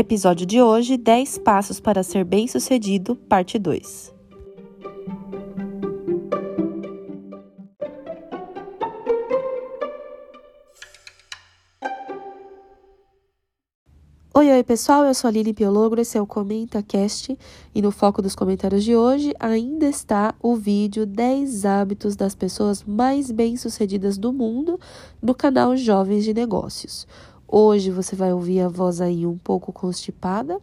Episódio de hoje: 10 Passos para Ser Bem-Sucedido, Parte 2. Oi, oi pessoal, eu sou a Lili Piologro, esse é o Comenta Cast e no foco dos comentários de hoje ainda está o vídeo 10 hábitos das pessoas mais bem-sucedidas do mundo no canal Jovens de Negócios. Hoje você vai ouvir a voz aí um pouco constipada,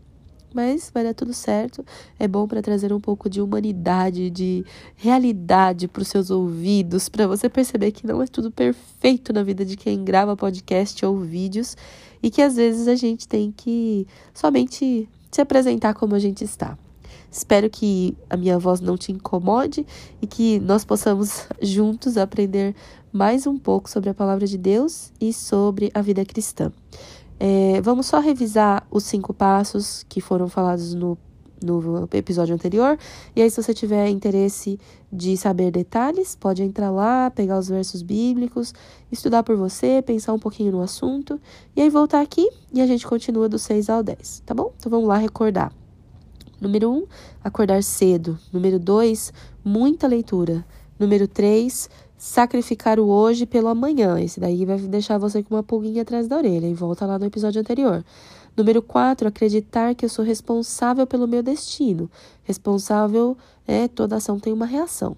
mas vai dar tudo certo. É bom para trazer um pouco de humanidade, de realidade para os seus ouvidos, para você perceber que não é tudo perfeito na vida de quem grava podcast ou vídeos e que às vezes a gente tem que somente se apresentar como a gente está. Espero que a minha voz não te incomode e que nós possamos juntos aprender mais um pouco sobre a palavra de Deus e sobre a vida cristã. É, vamos só revisar os cinco passos que foram falados no, no episódio anterior. E aí, se você tiver interesse de saber detalhes, pode entrar lá, pegar os versos bíblicos, estudar por você, pensar um pouquinho no assunto, e aí voltar aqui e a gente continua do 6 ao 10, tá bom? Então vamos lá recordar. Número 1, um, acordar cedo. Número 2, muita leitura. Número 3, sacrificar o hoje pelo amanhã. Esse daí vai deixar você com uma pulguinha atrás da orelha e volta lá no episódio anterior. Número 4, acreditar que eu sou responsável pelo meu destino. Responsável, é, toda ação tem uma reação.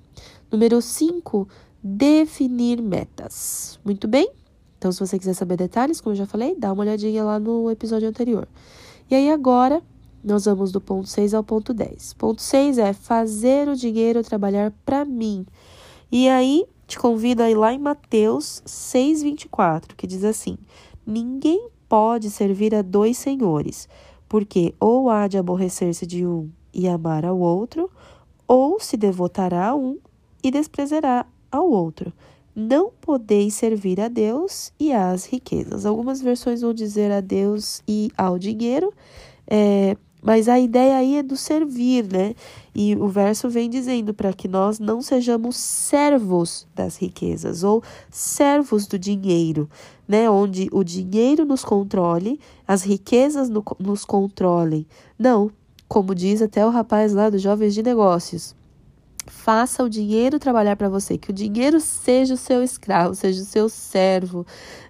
Número 5, definir metas. Muito bem? Então, se você quiser saber detalhes, como eu já falei, dá uma olhadinha lá no episódio anterior. E aí, agora, nós vamos do ponto 6 ao ponto 10. Ponto 6 é fazer o dinheiro trabalhar para mim. E aí, te convido a ir lá em Mateus 6,24, que diz assim: Ninguém pode servir a dois senhores, porque ou há de aborrecer-se de um e amar ao outro, ou se devotará a um e desprezará ao outro. Não podeis servir a Deus e às riquezas. Algumas versões vão dizer a Deus e ao dinheiro. É, mas a ideia aí é do servir, né? E o verso vem dizendo para que nós não sejamos servos das riquezas ou servos do dinheiro, né? Onde o dinheiro nos controle, as riquezas no, nos controlem. Não, como diz até o rapaz lá dos Jovens de Negócios. Faça o dinheiro trabalhar para você, que o dinheiro seja o seu escravo, seja o seu servo,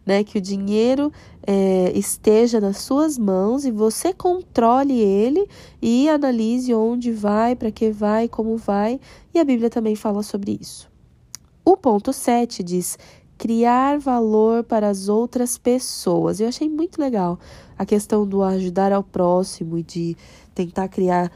né? Que o dinheiro é, esteja nas suas mãos e você controle ele e analise onde vai, para que vai, como vai. E a Bíblia também fala sobre isso. O ponto 7 diz criar valor para as outras pessoas. Eu achei muito legal a questão do ajudar ao próximo e de tentar criar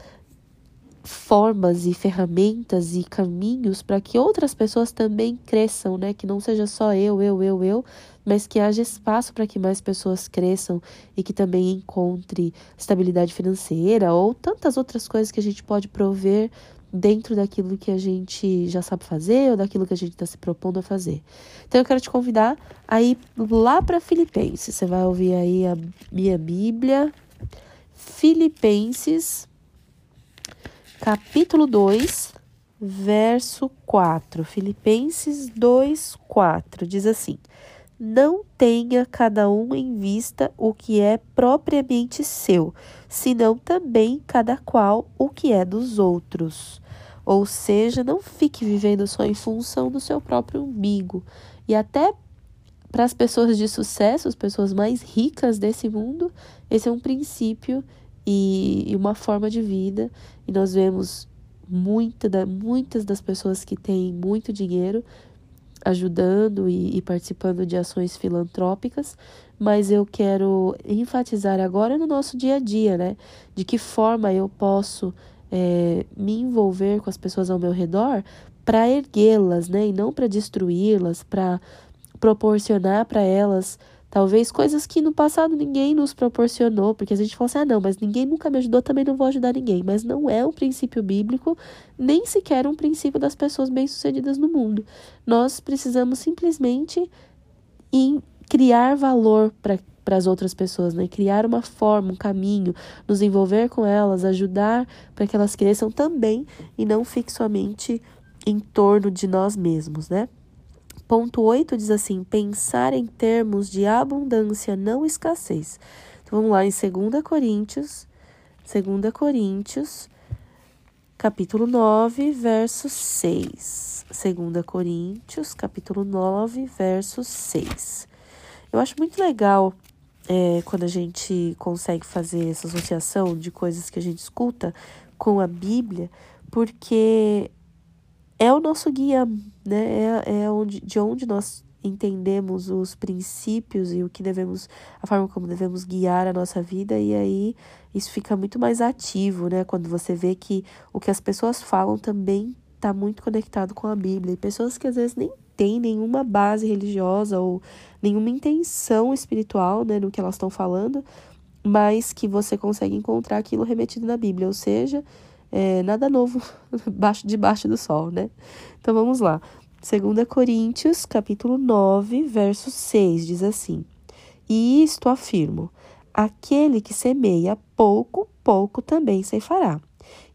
formas e ferramentas e caminhos para que outras pessoas também cresçam, né? Que não seja só eu, eu, eu, eu, mas que haja espaço para que mais pessoas cresçam e que também encontre estabilidade financeira ou tantas outras coisas que a gente pode prover dentro daquilo que a gente já sabe fazer ou daquilo que a gente está se propondo a fazer. Então eu quero te convidar a ir lá para Filipenses. Você vai ouvir aí a minha Bíblia, Filipenses capítulo 2, verso 4. Filipenses 2, 4 diz assim: Não tenha cada um em vista o que é propriamente seu, senão também cada qual o que é dos outros. Ou seja, não fique vivendo só em função do seu próprio umbigo. E até para as pessoas de sucesso, as pessoas mais ricas desse mundo, esse é um princípio e, e uma forma de vida. E nós vemos muita da, muitas das pessoas que têm muito dinheiro ajudando e, e, participando de ações filantrópicas, mas eu quero enfatizar agora no nosso dia a dia, né? De que forma eu posso é, me envolver com as pessoas ao meu redor para erguê-las, né? E não para destruí-las, para proporcionar para elas Talvez coisas que no passado ninguém nos proporcionou, porque a gente fala assim: ah, não, mas ninguém nunca me ajudou, também não vou ajudar ninguém. Mas não é um princípio bíblico, nem sequer um princípio das pessoas bem-sucedidas no mundo. Nós precisamos simplesmente em criar valor para para as outras pessoas, né? Criar uma forma, um caminho, nos envolver com elas, ajudar para que elas cresçam também e não fique somente em torno de nós mesmos, né? Ponto 8 diz assim: pensar em termos de abundância, não escassez. Então vamos lá em 2 Coríntios, 2 Coríntios, capítulo 9, verso 6. 2 Coríntios, capítulo 9, verso 6. Eu acho muito legal é, quando a gente consegue fazer essa associação de coisas que a gente escuta com a Bíblia, porque é o nosso guia, né? É, é onde, de onde nós entendemos os princípios e o que devemos, a forma como devemos guiar a nossa vida, e aí isso fica muito mais ativo, né? Quando você vê que o que as pessoas falam também está muito conectado com a Bíblia. E pessoas que às vezes nem têm nenhuma base religiosa ou nenhuma intenção espiritual, né, no que elas estão falando, mas que você consegue encontrar aquilo remetido na Bíblia, ou seja, é, nada novo debaixo do sol, né? Então vamos lá. 2 Coríntios, capítulo 9, verso 6, diz assim: E isto afirmo: aquele que semeia pouco, pouco também ceifará.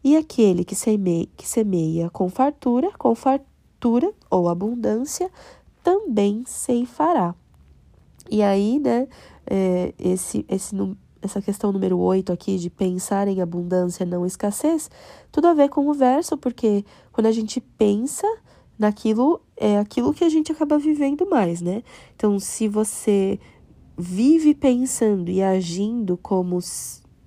E aquele que semeia, que semeia com fartura, com fartura ou abundância, também ceifará. E aí, né, é, esse, esse, essa questão número 8 aqui de pensar em abundância, não escassez, tudo a ver com o verso, porque quando a gente pensa naquilo é aquilo que a gente acaba vivendo mais, né? Então, se você vive pensando e agindo como,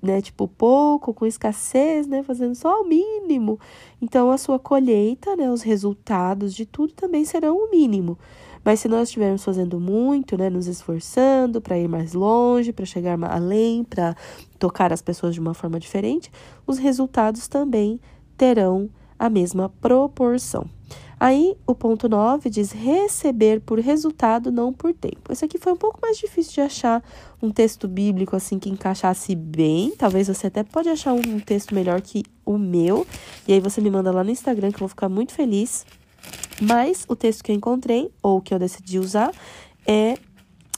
né, tipo, pouco, com escassez, né, fazendo só o mínimo, então a sua colheita, né, os resultados de tudo também serão o mínimo. Mas se nós estivermos fazendo muito, né, nos esforçando para ir mais longe, para chegar além, para tocar as pessoas de uma forma diferente, os resultados também terão a mesma proporção. Aí o ponto 9 diz receber por resultado, não por tempo. Esse aqui foi um pouco mais difícil de achar um texto bíblico assim que encaixasse bem. Talvez você até pode achar um texto melhor que o meu. E aí você me manda lá no Instagram que eu vou ficar muito feliz. Mas o texto que eu encontrei, ou que eu decidi usar, é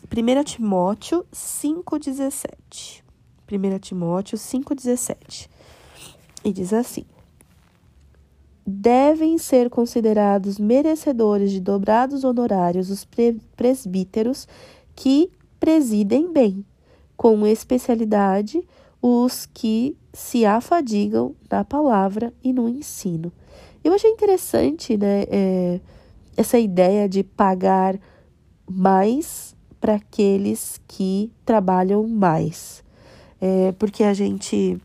1 Timóteo 5,17. 1 Timóteo 5,17. E diz assim: devem ser considerados merecedores de dobrados honorários os presbíteros que presidem bem, com especialidade os que se afadigam na palavra e no ensino. Eu achei interessante né, é, essa ideia de pagar mais para aqueles que trabalham mais. É, porque a gente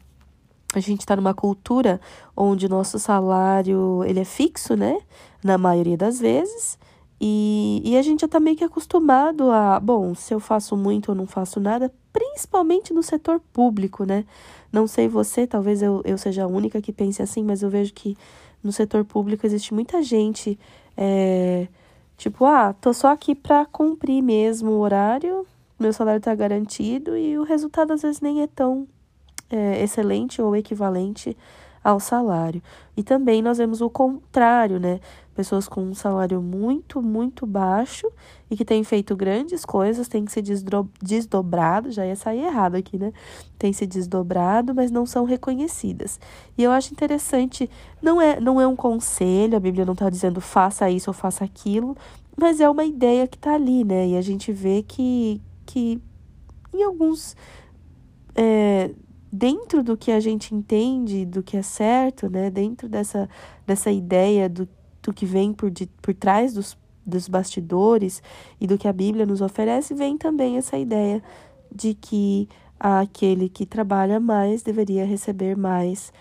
a gente está numa cultura onde o nosso salário ele é fixo, né? Na maioria das vezes. E, e a gente já está meio que acostumado a, bom, se eu faço muito ou não faço nada, principalmente no setor público, né? Não sei você, talvez eu, eu seja a única que pense assim, mas eu vejo que no setor público existe muita gente, é, tipo, ah, tô só aqui para cumprir mesmo o horário, meu salário está garantido e o resultado às vezes nem é tão é, excelente ou equivalente ao salário. E também nós vemos o contrário, né? Pessoas com um salário muito, muito baixo e que têm feito grandes coisas, têm que se desdobrado, já ia sair errado aqui, né? Tem se desdobrado, mas não são reconhecidas. E eu acho interessante, não é, não é um conselho, a Bíblia não está dizendo faça isso ou faça aquilo, mas é uma ideia que está ali, né? E a gente vê que, que em alguns. É, dentro do que a gente entende, do que é certo, né? Dentro dessa, dessa ideia do, do que vem por, de, por trás dos, dos bastidores e do que a Bíblia nos oferece, vem também essa ideia de que aquele que trabalha mais deveria receber mais,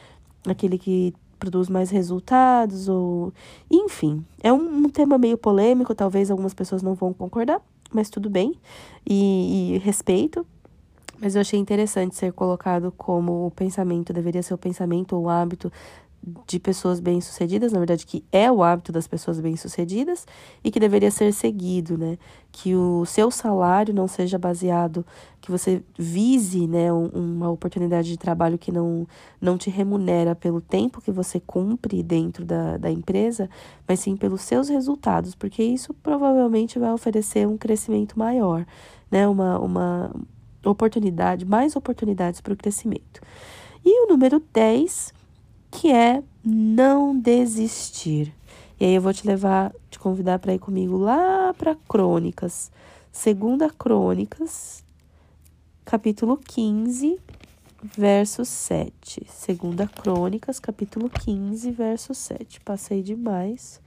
aquele que produz mais resultados, ou enfim, é um, um tema meio polêmico, talvez algumas pessoas não vão concordar, mas tudo bem, e, e respeito, mas eu achei interessante ser colocado como o pensamento, deveria ser o pensamento ou o hábito de pessoas bem-sucedidas, na verdade, que é o hábito das pessoas bem-sucedidas e que deveria ser seguido, né? Que o seu salário não seja baseado, que você vise, né, uma oportunidade de trabalho que não, não te remunera pelo tempo que você cumpre dentro da, da empresa, mas sim pelos seus resultados, porque isso provavelmente vai oferecer um crescimento maior, né? Uma, uma, oportunidade, mais oportunidades para o crescimento. E o número 10, que é não desistir. E aí eu vou te levar, te convidar para ir comigo lá para Crônicas, segunda Crônicas, capítulo 15, verso 7. Segunda Crônicas, capítulo 15, verso 7. Passei demais.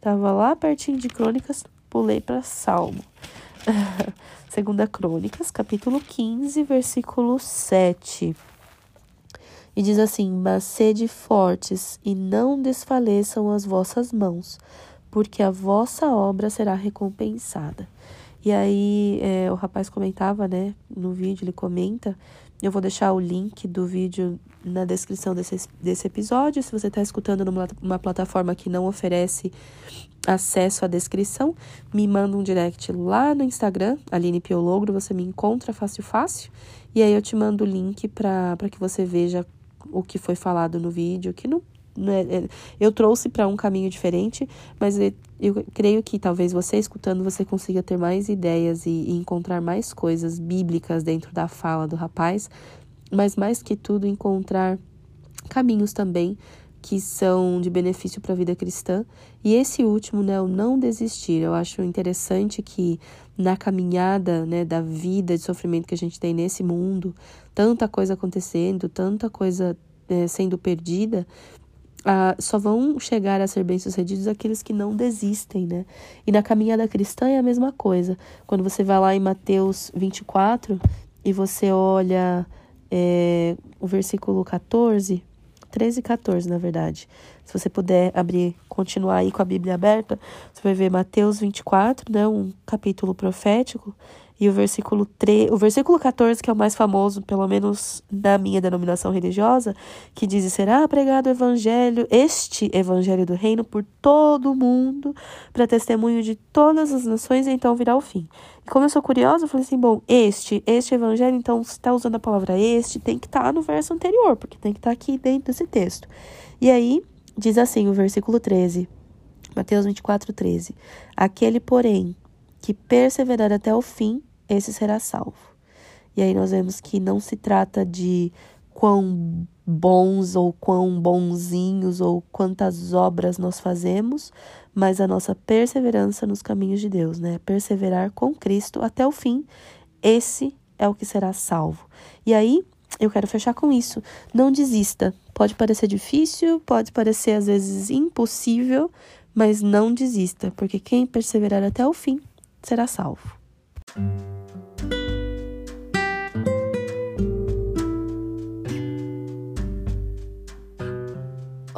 Tava lá pertinho de Crônicas, pulei para Salmo. Segunda Crônicas, capítulo 15, versículo 7. E diz assim: Mas sede fortes e não desfaleçam as vossas mãos, porque a vossa obra será recompensada. E aí é, o rapaz comentava, né, no vídeo, ele comenta. Eu vou deixar o link do vídeo na descrição desse, desse episódio. Se você está escutando numa uma plataforma que não oferece acesso à descrição, me manda um direct lá no Instagram, Aline Piologro, você me encontra fácil, fácil. E aí eu te mando o link para que você veja o que foi falado no vídeo, que não, não é, é eu trouxe para um caminho diferente, mas eu, eu, creio que talvez você escutando você consiga ter mais ideias e, e encontrar mais coisas bíblicas dentro da fala do rapaz, mas mais que tudo encontrar caminhos também que são de benefício para a vida cristã. E esse último, né, o não desistir. Eu acho interessante que na caminhada, né, da vida de sofrimento que a gente tem nesse mundo, tanta coisa acontecendo, tanta coisa é, sendo perdida, ah, só vão chegar a ser bem-sucedidos aqueles que não desistem, né? E na caminhada cristã é a mesma coisa. Quando você vai lá em Mateus 24 e você olha é, o versículo 14, 13 e 14, na verdade. Se você puder abrir, continuar aí com a Bíblia aberta, você vai ver Mateus 24, né, um capítulo profético, e o versículo 3, o versículo 14, que é o mais famoso, pelo menos na minha denominação religiosa, que diz: "Será pregado o evangelho, este evangelho do reino por todo o mundo, para testemunho de todas as nações, e então virá o fim". E como eu sou curiosa, eu falei assim: "Bom, este, este evangelho, então se está usando a palavra este, tem que estar tá no verso anterior, porque tem que estar tá aqui dentro desse texto". E aí diz assim o versículo 13, Mateus 24, 13: Aquele, porém, que perseverar até o fim, esse será salvo. E aí nós vemos que não se trata de quão bons ou quão bonzinhos ou quantas obras nós fazemos, mas a nossa perseverança nos caminhos de Deus, né? Perseverar com Cristo até o fim, esse é o que será salvo. E aí, eu quero fechar com isso. Não desista. Pode parecer difícil, pode parecer às vezes impossível, mas não desista, porque quem perseverar até o fim será salvo.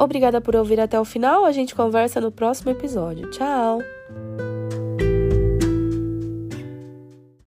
Obrigada por ouvir até o final. A gente conversa no próximo episódio. Tchau!